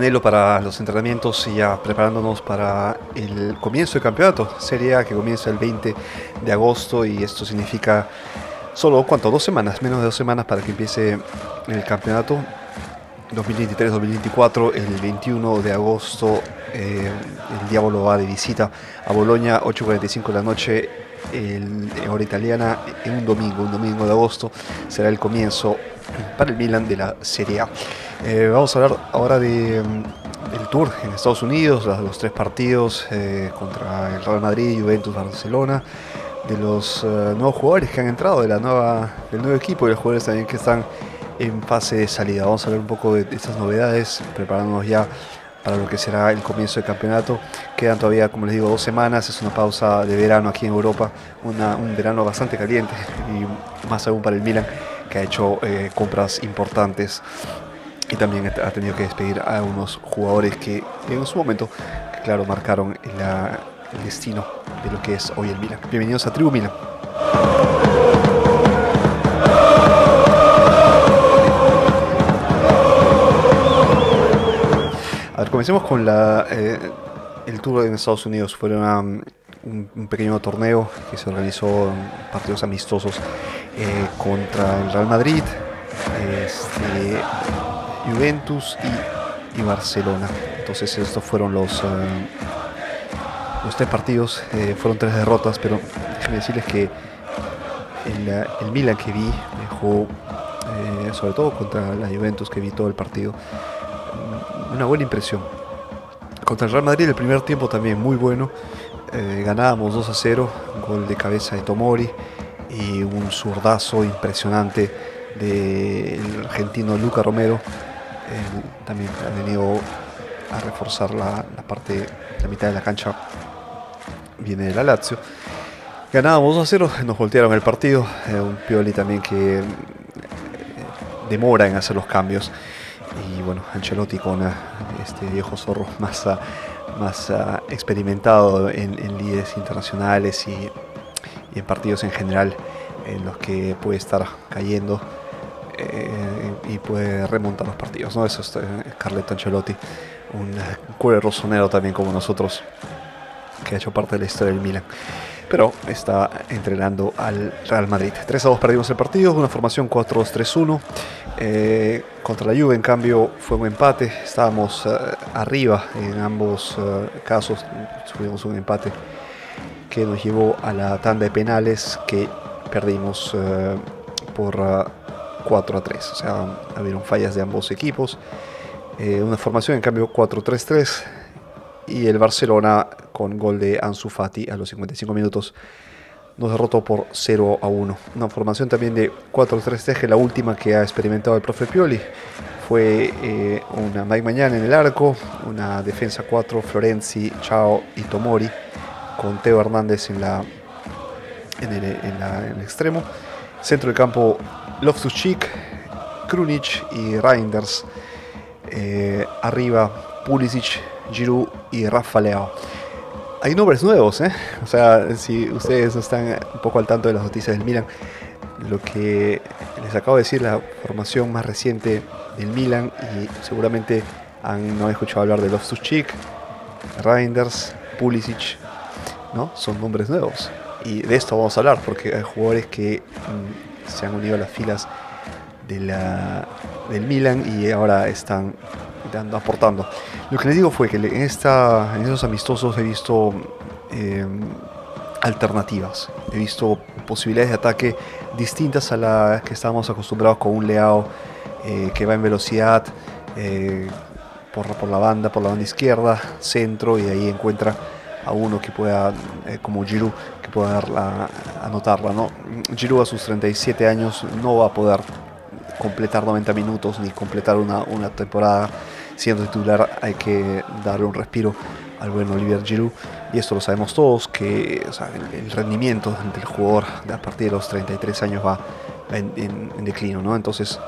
Milan regresa a Milanello para los entrenamientos y ya preparándonos para el comienzo del campeonato. Sería que comienza el 20 de agosto y esto significa solo, ¿cuánto? Dos semanas, menos de dos semanas para que empiece el campeonato 2023-2024. El 21 de agosto eh, el Diablo va de visita a Bolonia, 8.45 de la noche, en hora italiana, en un domingo, un domingo de agosto, será el comienzo para el Milan de la Serie A. Eh, vamos a hablar ahora mm, del tour en Estados Unidos, los, tres partidos eh, contra el Real Madrid, Juventus, Barcelona, de los nuevos jugadores que han entrado, de la nueva, del nuevo equipo y los jugadores también que están en fase de salida. Vamos a hablar un poco de estas novedades, preparándonos ya para lo que será el comienzo del campeonato. Quedan todavía, como les digo, dos semanas, es una pausa de verano aquí en Europa, un verano bastante caliente y más aún para el Milan, ha hecho eh, compras importantes y también ha tenido que despedir a unos jugadores que en su momento, claro, marcaron el destino de lo que es hoy el Milan. Bienvenidos a Tribu Milan. A ver, comencemos con la, eh, el tour en Estados Unidos. Fue una, un, un, pequeño torneo que se organizó en partidos amistosos eh, contra el Real Madrid, este, Juventus y, Barcelona. Entonces estos fueron los, uh, los tres partidos. Eh, fueron tres derrotas, pero déjenme decirles que el, el Milan que vi dejó, eh, sobre todo contra la Juventus que vi todo el partido, una buena impresión. Contra el Real Madrid el primer tiempo también muy bueno. Eh, ganábamos 2 a 0, gol de cabeza de Tomori y un zurdazo impresionante del argentino Luca Romero. Eh, también ha venido a reforzar la, la, parte, la mitad de la cancha. Viene de la Lazio. Ganábamos 2 a 0, nos voltearon el partido. Eh, un Pioli también que demora en hacer los cambios y bueno, Ancelotti con este viejo zorro más, uh, más uh, experimentado en, en líderes internacionales y, y, en partidos en general en los que puede estar cayendo eh, y puede remontar los partidos. ¿no? Eso es eh, Carleto Ancelotti, un cuero rosonero también como nosotros, que ha hecho parte de la historia del Milan pero está entrenando al Real Madrid. 3 a 2 perdimos el partido, una formación 4-2-3-1. Eh, contra la Juve, en cambio, fue un empate. Estábamos uh, arriba en ambos uh, casos. Tuvimos un empate que nos llevó a la tanda de penales que perdimos uh, por 4 a 3. O sea, hubieron fallas de ambos equipos. Eh, una formación, en cambio, 4-3-3 y el Barcelona con gol de Ansu Fati a los 55 minutos nos derrotó por 0 a 1. Una formación también de 4-3-3, la última que ha experimentado el profe Pioli. Fue eh, una Mike Mañana en el arco, una defensa 4, Florenzi, Chao y Tomori, con Teo Hernández en, la, en, el, en, el extremo. Centro del campo, Loftus-Cheek, Krunic y Reinders. Eh, arriba, Pulisic, Giroud y Rafa Leao. Hay nombres nuevos, ¿eh? O sea, si ustedes están un poco al tanto de las noticias del Milan, lo que les acabo de decir, la formación más reciente del Milan, y seguramente han, no han escuchado hablar de Loftus-Cheek, Reinders, Pulisic, ¿no? Son nombres nuevos. Y de esto vamos a hablar, porque hay jugadores que mmm, se han unido a las filas de del Milan y ahora están dando, aportando. Lo que les digo fue que en, esta, en esos amistosos he visto eh, alternativas, he visto posibilidades de ataque distintas a las que estábamos acostumbrados con un Leao eh, que va en velocidad eh, por, por, la banda, por la banda izquierda, centro y ahí encuentra a uno que pueda, eh, como Giroud, que pueda anotarla. ¿no? Giroud a sus 37 años no va a poder completar 90 minutos ni completar una, una temporada siendo titular hay que darle un respiro al buen Olivier Giroud y esto lo sabemos todos que el, rendimiento del jugador a partir de los 33 años va en, declino ¿no? entonces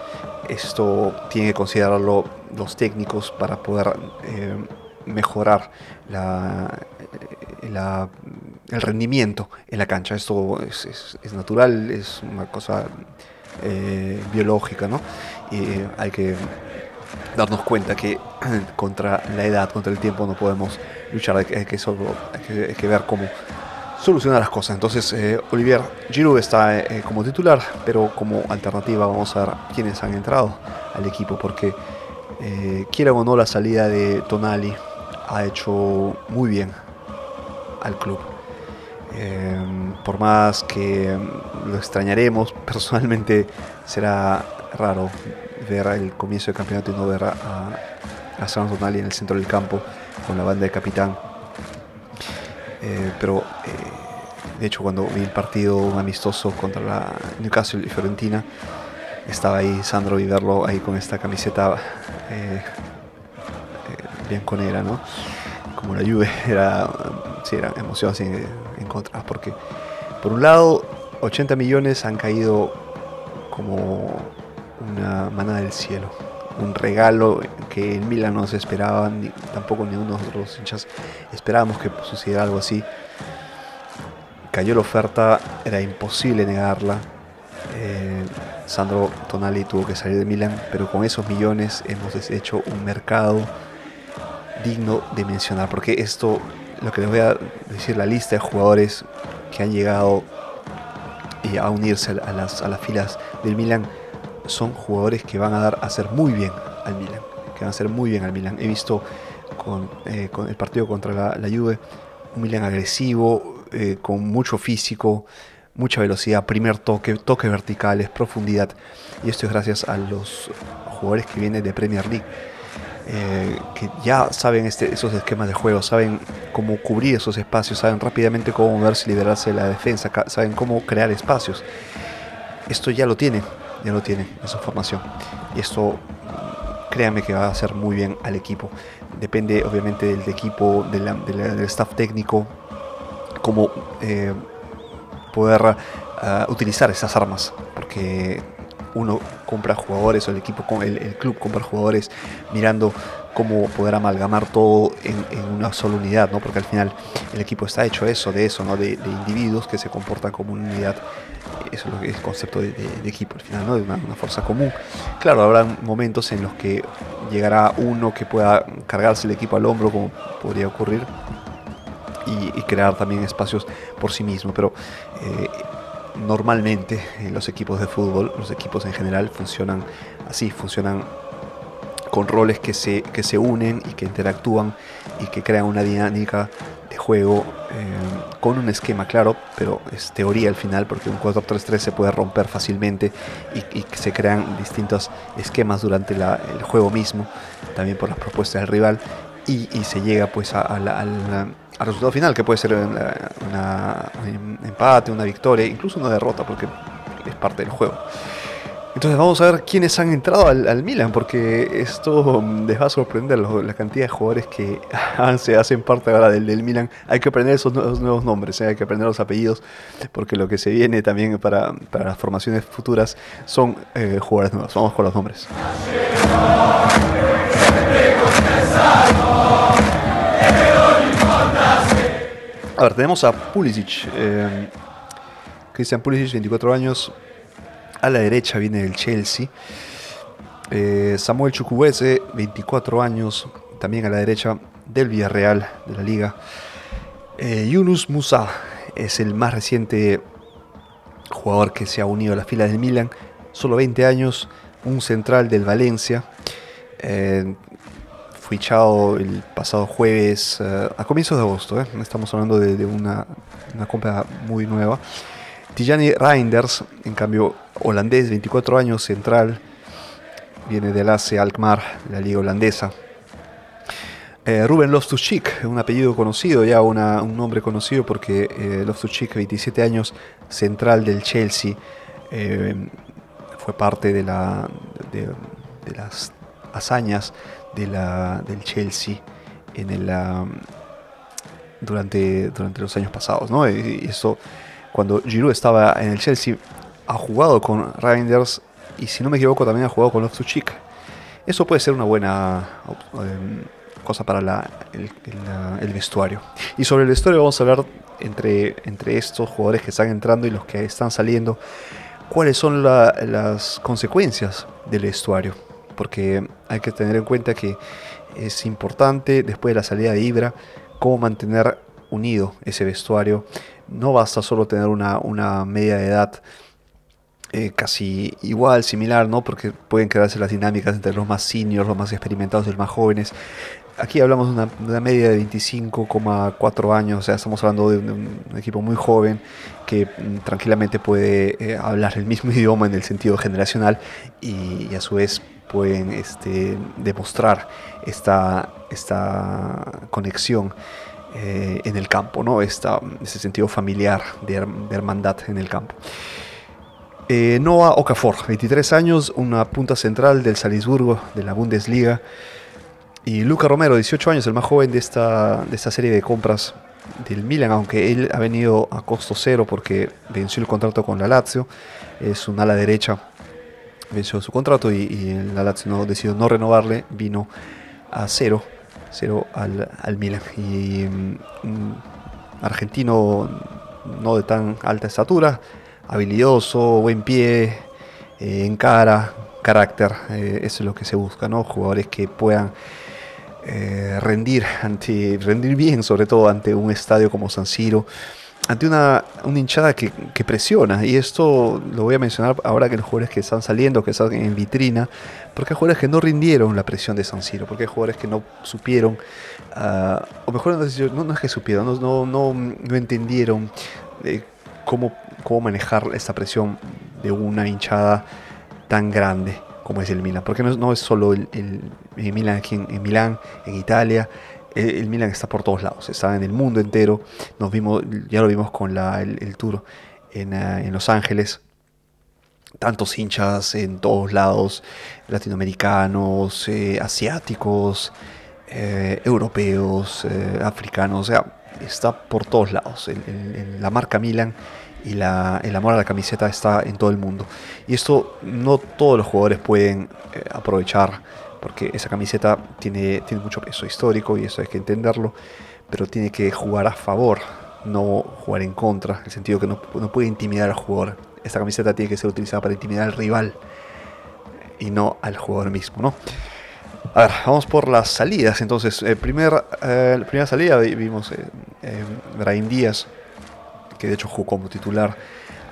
esto tiene que considerarlo los técnicos para poder eh, mejorar la, la, el rendimiento en la cancha esto es, es, es natural es una cosa eh, biológica ¿no? y hay que darnos cuenta que contra la edad, contra el tiempo no podemos luchar, hay que, solo, hay que, ver cómo solucionar las cosas. Entonces, eh, Olivier Giroud está eh, como titular, pero como alternativa vamos a ver quiénes han entrado al equipo, porque eh, quiera o no la salida de Tonali ha hecho muy bien al club. por más que lo extrañaremos, personalmente será raro ver el comienzo del campeonato y no ver a, a San Tonali en el centro del campo con la banda de capitán. Eh, pero eh, de hecho cuando vi el partido amistoso contra la Newcastle y Fiorentina, estaba ahí Sandro y verlo ahí con esta camiseta eh, bien conera, ¿no? Como la lluvia, era, sí, era emoción así en contra, porque por un lado 80 millones han caído como una manada del cielo. Un regalo que en Milan no se esperaba, ni, tampoco ni de los hinchas esperábamos que sucediera algo así. Cayó la oferta, era imposible negarla. Eh, Sandro Tonali tuvo que salir de Milan, pero con esos millones hemos hecho un mercado digno de mencionar, porque esto, lo que les voy a decir, la lista de jugadores que han llegado a unirse a las, a las filas del Milan son jugadores que van a dar a hacer muy bien al Milan, que van a hacer muy bien al Milan. He visto con, eh, el partido contra la, Juve un Milan agresivo, eh, con mucho físico, mucha velocidad, primer toque, toques verticales, profundidad. Y esto es gracias a los jugadores que vienen de Premier League. Eh, que ya saben este, esos esquemas de juego, saben cómo cubrir esos espacios, saben rápidamente cómo moverse y liberarse de la defensa, saben cómo crear espacios. Esto ya lo tiene ya lo tiene en su formación. Y esto, créanme que va a hacer muy bien al equipo. Depende obviamente del equipo, del staff técnico, cómo eh, poder ah, utilizar esas armas. Porque uno compra jugadores o el equipo, el, el club compra jugadores mirando cómo poder amalgamar todo en, una sola unidad, ¿no? Porque al final el equipo está hecho eso, de eso, ¿no? De, de individuos que se comportan como una unidad eso es lo que es el concepto de, equipo al final, ¿no? de una, fuerza común. Claro, habrá momentos en los que llegará uno que pueda cargarse el equipo al hombro, como podría ocurrir, y, crear también espacios por sí mismo, pero eh, normalmente en los equipos de fútbol, los equipos en general funcionan así, funcionan con roles que se, que se unen y que interactúan y que crean una dinámica juego eh, con un esquema claro, pero es teoría al final, porque un 4-3-3 se puede romper fácilmente y, se crean distintos esquemas durante el juego mismo, también por las propuestas del rival, y, se llega pues al resultado final, que puede ser un empate, una victoria, incluso una derrota, porque es parte del juego. Entonces vamos a ver quiénes han entrado al, Milan, porque esto les va a sorprender la cantidad de jugadores que se hacen parte ahora del, del Milan. Hay que aprender esos nuevos, nombres, ¿eh? hay que aprender los apellidos, porque lo que se viene también para, las formaciones futuras son eh, jugadores nuevos. Vamos con los nombres. A ver, tenemos a Pulisic. Eh, Christian Pulisic, 24 años, a la derecha viene el Chelsea. Eh, Samuel Chukwueze, 24 años, también a la derecha del Villarreal de la liga. Eh, Yunus Musa es el más reciente jugador que se ha unido a la fila del Milan, solo 20 años, un central del Valencia. Eh, fue echado el pasado jueves, a comienzos de agosto, estamos hablando de, una, una compra muy nueva. Tijani Reinders, en cambio, holandés, 24 años, central, viene del AC Alkmaar, la liga holandesa. Eh, Ruben Loftus-Cheek, un apellido conocido, ya un nombre conocido porque eh, Loftus-Cheek, 27 años, central del Chelsea, eh, fue parte de, la, de, las hazañas del Chelsea en el, durante, durante los años pasados. ¿no? Eso cuando Giroud estaba en el Chelsea, ha jugado con Reinders y si no me equivoco también ha jugado con Loftus-Cheek. Eso puede ser una buena em, cosa para el, vestuario. Y sobre el vestuario vamos a hablar entre, entre estos jugadores que están entrando y los que están saliendo, cuáles son las consecuencias del vestuario. Porque hay que tener en cuenta que es importante después de la salida de Ibra cómo mantener unido ese vestuario. No basta solo tener una, una media de edad eh, casi igual, similar, ¿no? Porque pueden crearse las dinámicas entre los más seniors, los más experimentados y los más jóvenes. Aquí hablamos de una, media de 25,4 años, o sea, estamos hablando de un, equipo muy joven que mm, tranquilamente puede eh, hablar el mismo idioma en el sentido generacional y, a su vez pueden este, demostrar esta, esta conexión eh, en el campo, ¿no? Esta, ese sentido familiar de, hermandad en el campo. Eh, Noah Okafor, 23 años, una punta central del Salisburgo de la Bundesliga. Y Luca Romero, 18 años, el más joven de esta, de esta serie de compras del Milan, aunque él ha venido a costo cero porque venció el contrato con la Lazio. Es un ala derecha, venció su contrato y, la Lazio decidió no renovarle, vino a cero, cero al, al Milan. Y un mm, argentino no de tan alta estatura, habilidoso, buen pie, eh, en cara, carácter, eh, eso es lo que se busca, ¿no? Jugadores que puedan eh, rendir, ante, rendir bien, sobre todo ante un estadio como San Siro, ante una, una hinchada que, presiona. Y esto lo voy a mencionar ahora que los jugadores que están saliendo, que están en vitrina, porque hay jugadores que no rindieron la presión de San Siro, porque hay jugadores que no supieron, ah, o mejor no, no, es que supieron, no, no, no entendieron eh, cómo, cómo manejar esta presión de una hinchada tan grande como es el Milan, porque no no es solo el, el, Milan aquí en, Milán, en Italia, el, Milan está por todos lados, está en el mundo entero, nos vimos, ya lo vimos con la, el, tour en, eh, en Los Ángeles, tantos hinchas en todos lados, latinoamericanos, eh, asiáticos, eh, europeos, africanos, o sea, está por todos lados. la marca Milan y la, el amor a la camiseta está en todo el mundo. Y esto no todos los jugadores pueden eh, aprovechar porque esa camiseta tiene, tiene mucho peso histórico y eso hay que entenderlo, pero tiene que jugar a favor, no jugar en contra, en el sentido que no, no puede intimidar al jugador. Esta camiseta tiene que ser utilizada para intimidar al rival y no al jugador mismo, ¿no? A ver, vamos por las salidas. Entonces, el primer, eh, la primera salida vimos eh, eh, Díaz que de hecho jugó como titular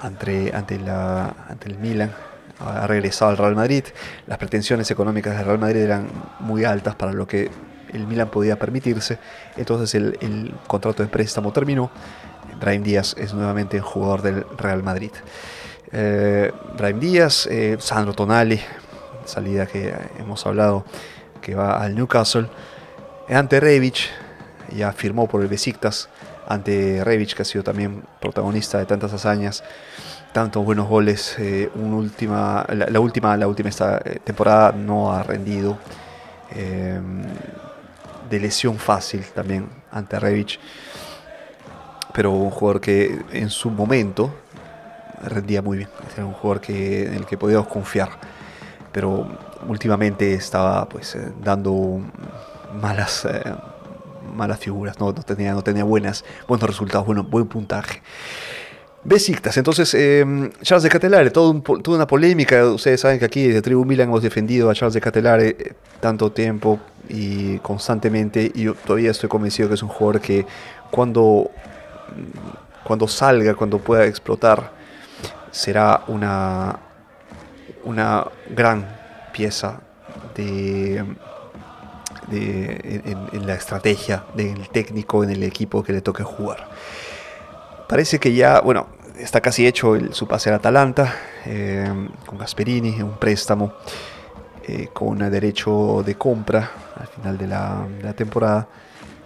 ante, ante, la, ante el Milan, ha regresado al Real Madrid. Las pretensiones económicas del Real Madrid eran muy altas para lo que el Milan podía permitirse, entonces el, contrato de préstamo terminó. Brahim Díaz es nuevamente el jugador del Real Madrid. Eh, Díaz, eh, Sandro Tonali, salida que hemos hablado, que va al Newcastle. Ante Rebic, ya firmó por el Besiktas ante Rebic, que ha sido también protagonista de tantas hazañas, tantos buenos goles. Eh, última, la, última, la última esta eh, temporada no ha rendido. Eh, de lesión fácil también ante Rebic. Pero un jugador que en su momento rendía muy bien. Era un jugador que, en el que podíamos confiar. Pero últimamente estaba pues dando malas malas figuras, no, tenía, no tenía buenas, buenos resultados, bueno, buen puntaje. Besiktas, entonces em, Charles de Catelare, todo toda una polémica, ustedes saben que aquí desde Tribu Milan hemos defendido a Charles de Catelare eh, tanto tiempo y constantemente y yo todavía estoy convencido que es un jugador que cuando, cuando salga, cuando pueda explotar, será una, una gran pieza de, en, la estrategia del técnico, en el equipo que le toque jugar. Parece que ya, bueno, está casi hecho su pase al Atalanta, eh, con Gasperini, un préstamo eh, con derecho de compra al final de la, temporada.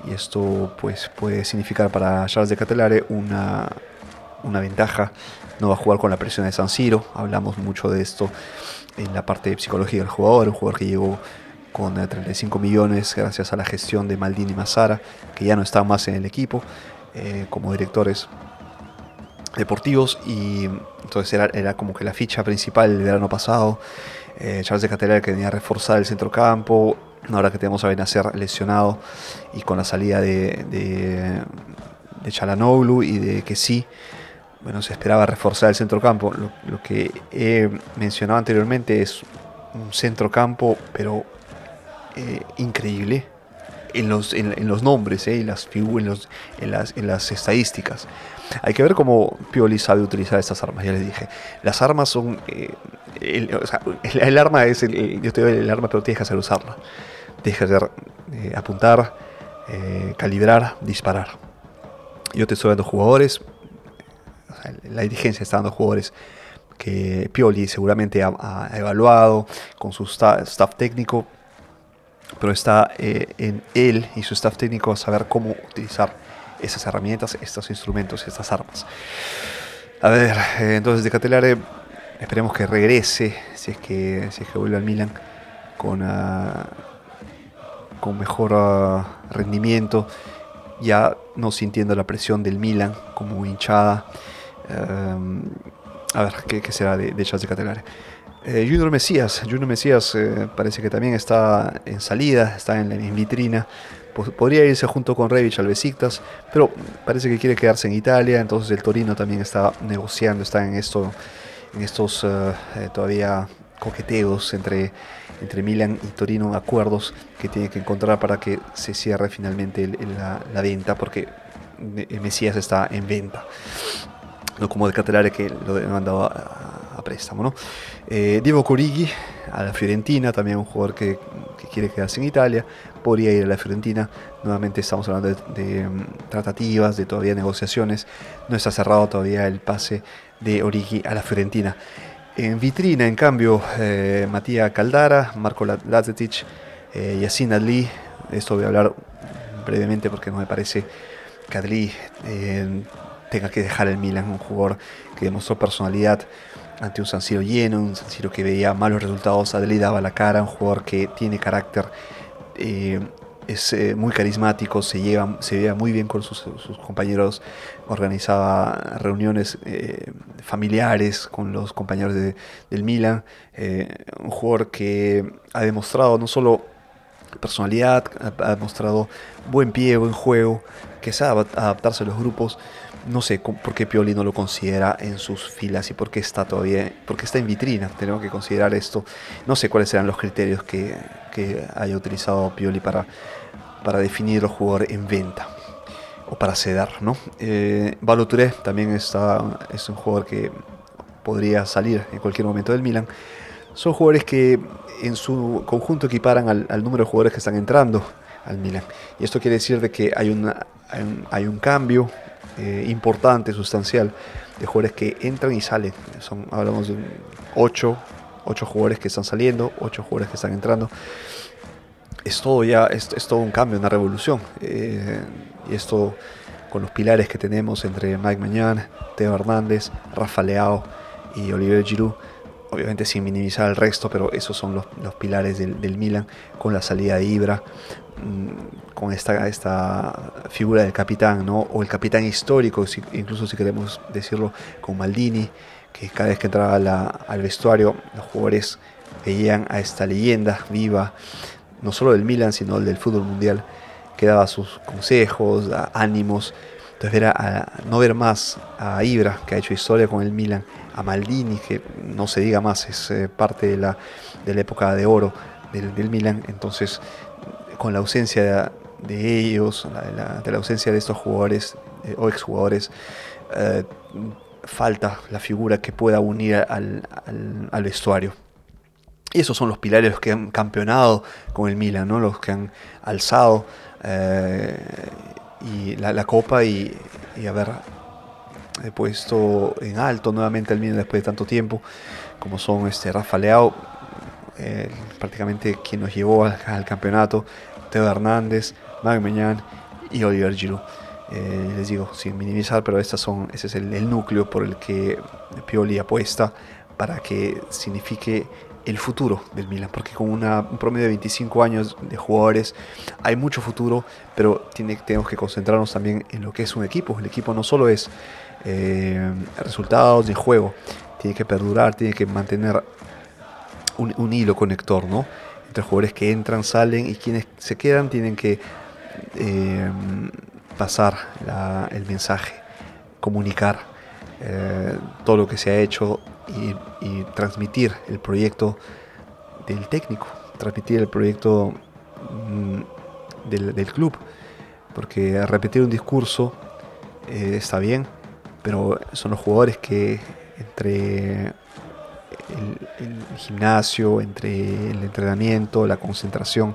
Y esto pues, puede significar para Charles de Catelare una, una ventaja. No va a jugar con la presión de San Siro. Hablamos mucho de esto en la parte de psicología del jugador. Un jugador que llegó con 35 eh, millones gracias a la gestión de Maldini Massara, que ya no están más en el equipo como directores deportivos y entonces era, era, como que la ficha principal del verano pasado. Eh, Charles de Catedral que venía a reforzar el centrocampo, ahora que tenemos a Benacer lesionado y con la salida de, de, de Chalanoglu y de que sí, bueno, se esperaba reforzar el centrocampo. Lo, lo que he mencionado anteriormente es un centrocampo, pero eh, increíble en los, en, los nombres, eh, en, las en, en, las, en las estadísticas. Hay que ver cómo Pioli sabe utilizar estas armas, ya les dije. Las armas son... Eh, el, arma es yo te doy el arma, pero tienes que hacer usarla. Tienes que eh, apuntar, calibrar, disparar. Yo te estoy dando jugadores, la dirigencia está dando jugadores que Pioli seguramente ha, evaluado con su staff, técnico, pero está eh, en él y su staff técnico saber cómo utilizar esas herramientas, estos instrumentos, estas armas. A ver, eh, entonces de Catelare esperemos que regrese, si es que, si es que vuelve al Milan con, uh, con mejor uh, rendimiento, ya no sintiendo la presión del Milan como hinchada. Um, a ver, ¿qué, será de, de Charles de Catelare? Eh, Junior Mesías, Junior Mesías eh, parece que también está en salida, está en, en vitrina. Podría irse junto con Revich al pero parece que quiere quedarse en Italia. Entonces el Torino también está negociando, está en, en estos eh, todavía coqueteos entre, entre Milan y Torino, acuerdos que tiene que encontrar para que se cierre finalmente la, la venta, porque Mesías está en venta no como de Catelare que lo han mandado a, préstamo. ¿no? Eh, Diego Corighi a la Fiorentina, también un jugador que, quiere quedarse en Italia, podría ir a la Fiorentina. Nuevamente estamos hablando de, mm, tratativas, de todavía negociaciones. No está cerrado todavía el pase de Origi a la Fiorentina. En vitrina, en cambio, eh, Matías Caldara, Marco Lazetic, eh, Yacine Adli. Esto voy a hablar brevemente porque no me parece que Adli eh, tenga que dejar el Milan, un jugador que demostró personalidad ante un San lleno, un San que veía malos resultados, Adeli daba la cara, un jugador que tiene carácter, eh, es eh, muy carismático, se lleva, se muy bien con sus, compañeros, organizaba reuniones eh, familiares con los compañeros del Milan, un jugador que ha demostrado no solo personalidad, ha demostrado buen pie, buen juego, que sabe adaptarse a los grupos, no sé por qué Pioli no lo considera en sus filas y por qué está todavía, porque está en vitrina. Tenemos que considerar esto. No sé cuáles serán los criterios que, haya utilizado Pioli para, para definir los jugadores en venta o para ceder, ¿no? Eh, también está, es un jugador que podría salir en cualquier momento del Milan. Son jugadores que en su conjunto equiparan al, número de jugadores que están entrando al Milan. Y esto quiere decir de que hay, una, hay un cambio, eh, importante, sustancial, de jugadores que entran y salen. Son, hablamos de 8, 8 jugadores que están saliendo, 8 jugadores que están entrando. Es todo ya, es, todo un cambio, una revolución. Eh, y esto con los pilares que tenemos entre Mike Mañán, Teo Hernández, Rafa Leao y Oliver Giroud obviamente sin minimizar el resto, pero esos son los, los pilares del, del, Milan, con la salida de Ibra, con esta, esta figura del capitán, ¿no? o el capitán histórico, incluso si queremos decirlo, con Maldini, que cada vez que entraba al vestuario los jugadores veían a esta leyenda viva, no solo del Milan, sino del fútbol mundial, que daba sus consejos, ánimos. Entonces era no ver más a Ibra, que ha hecho historia con el Milan, a Maldini, que no se diga más, es eh, parte de la, de la época de oro del, del Milan. Entonces con la ausencia de, ellos, de la, ausencia de estos jugadores eh, o exjugadores, eh, falta la figura que pueda unir al, vestuario. Y esos son los pilares que han campeonado con el Milan, ¿no? los que han alzado eh, y la, copa y, haber puesto en alto nuevamente al Milan después de tanto tiempo, como son este Rafa Leao, prácticamente quien nos llevó al campeonato, Teo Hernández, Mag Meñán y Oliver Giroud. Eh, les digo, sin minimizar, pero estas son, ese es el, núcleo por el que Pioli apuesta para que signifique el futuro del Milan, porque con una, un promedio de 25 años de jugadores hay mucho futuro, pero tiene, tenemos que concentrarnos también en lo que es un equipo. El equipo no solo es eh, resultados de juego, tiene que perdurar, tiene que mantener un, un hilo conector, ¿no? Entre jugadores que entran, salen y quienes se quedan tienen que eh, pasar el mensaje, comunicar eh, todo lo que se ha hecho y, transmitir el proyecto del técnico, transmitir el proyecto mm, del, club, porque repetir un discurso eh, está bien, pero son los jugadores que entre el, gimnasio, entre el entrenamiento, la concentración,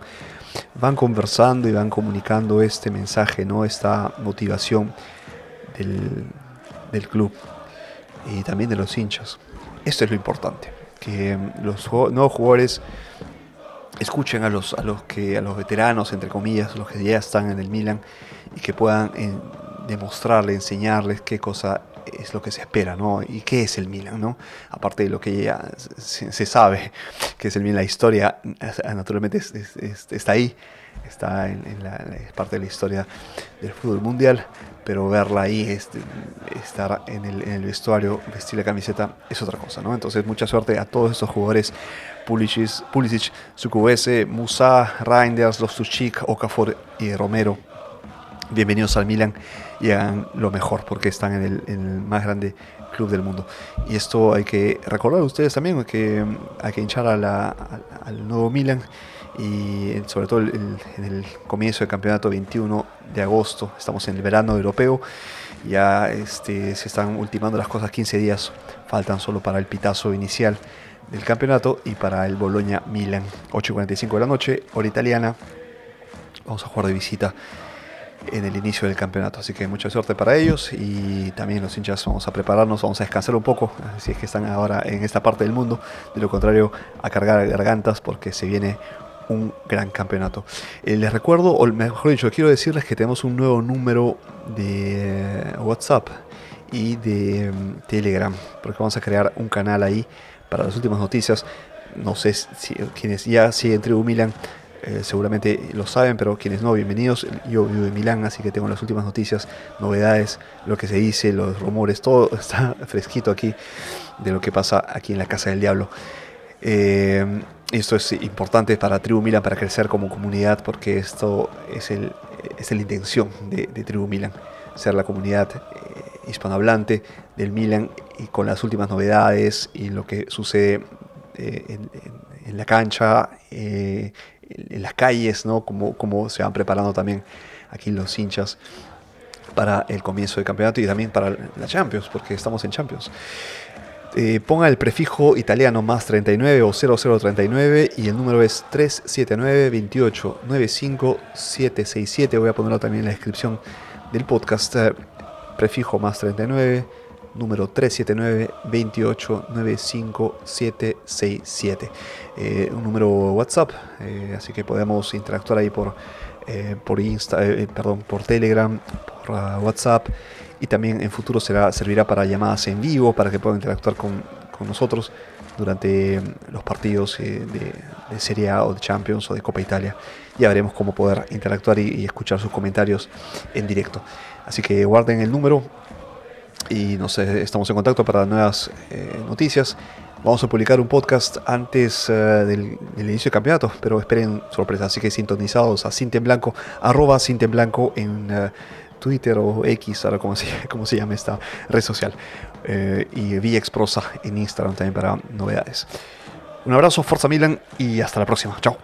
van conversando y van comunicando este mensaje, ¿no? esta motivación del, del club y también de los hinchas. Esto es lo importante, que los nuevos jugadores escuchen a los, a los, que, a los veteranos, entre comillas, los que ya están en el Milan, y que puedan eh, demostrarles, enseñarles qué cosa es lo que se espera, ¿no? Y qué es el Milan, ¿no? Aparte de lo que ya se, sabe que es el Milan, la historia naturalmente está ahí, está en, la, parte de la historia del fútbol mundial, pero verla ahí, este, estar en el, en vestuario, vestir la camiseta, es otra cosa, ¿no? Entonces, mucha suerte a todos estos jugadores, Pulisic, Pulisic Sukuese, Musa, Reinders, Loftus-Cheek, Okafor y Romero. Bienvenidos al Milan y hagan lo mejor porque están en el, más grande club del mundo. Y esto hay que recordar a ustedes también, que hay que hinchar a la, al nuevo Milan y sobre todo en el comienzo del campeonato 21 de agosto, estamos en el verano europeo, ya este, se están ultimando las cosas 15 días, faltan solo para el pitazo inicial del campeonato y para el Boloña Milan, 8.45 de la noche, hora italiana, vamos a jugar de visita en el inicio del campeonato. Así que mucha suerte para ellos y también los hinchas vamos a prepararnos, vamos a descansar un poco, si es que están ahora en esta parte del mundo. De lo contrario, a cargar gargantas porque se viene un gran campeonato. Eh, les recuerdo, o mejor dicho, quiero decirles que tenemos un nuevo número de WhatsApp y de mm, Telegram, porque vamos a crear un canal ahí para las últimas noticias. No sé si quienes ya siguen Tribu Milan eh, seguramente lo saben, pero quienes no, bienvenidos. Yo vivo en Milán, así que tengo las últimas noticias, novedades, lo que se dice, los rumores, todo está fresquito aquí de lo que pasa aquí en la Casa del Diablo. Eh, esto es importante para Tribu Milan, para crecer como comunidad, porque esto es, el, es la intención de, Tribu Milan, ser la comunidad eh, hispanohablante del Milan y con las últimas novedades y lo que sucede en, la cancha, en las calles, ¿no? Como, como se van preparando también aquí los hinchas para el comienzo del campeonato y también para la Champions, porque estamos en Champions. Eh, ponga el prefijo italiano más 39 o 0039 y el número es 379 28 95 767. Voy a ponerlo también en la descripción del podcast. Eh, prefijo más 39, número 379 28 95 767. un número WhatsApp, eh, así que podemos interactuar ahí por, por, Insta, perdón, por Telegram, por uh, WhatsApp y también en futuro será, servirá para llamadas en vivo, para que puedan interactuar con, con nosotros durante mm, los partidos eh, de, Serie A o de Champions o de Copa Italia. Ya veremos cómo poder interactuar y, escuchar sus comentarios en directo. Así que guarden el número y nos estamos en contacto para nuevas eh, noticias. Vamos a publicar un podcast antes eh, del, inicio del campeonato, pero esperen sorpresa. Así que sintonizados a Cinta en Blanco, arroba Cinta en Blanco en Twitter o X, ahora como se, como se llama esta red social. Eh, y VXProsa en Instagram también para novedades. Un abrazo, Forza Milan y hasta la próxima. Chao.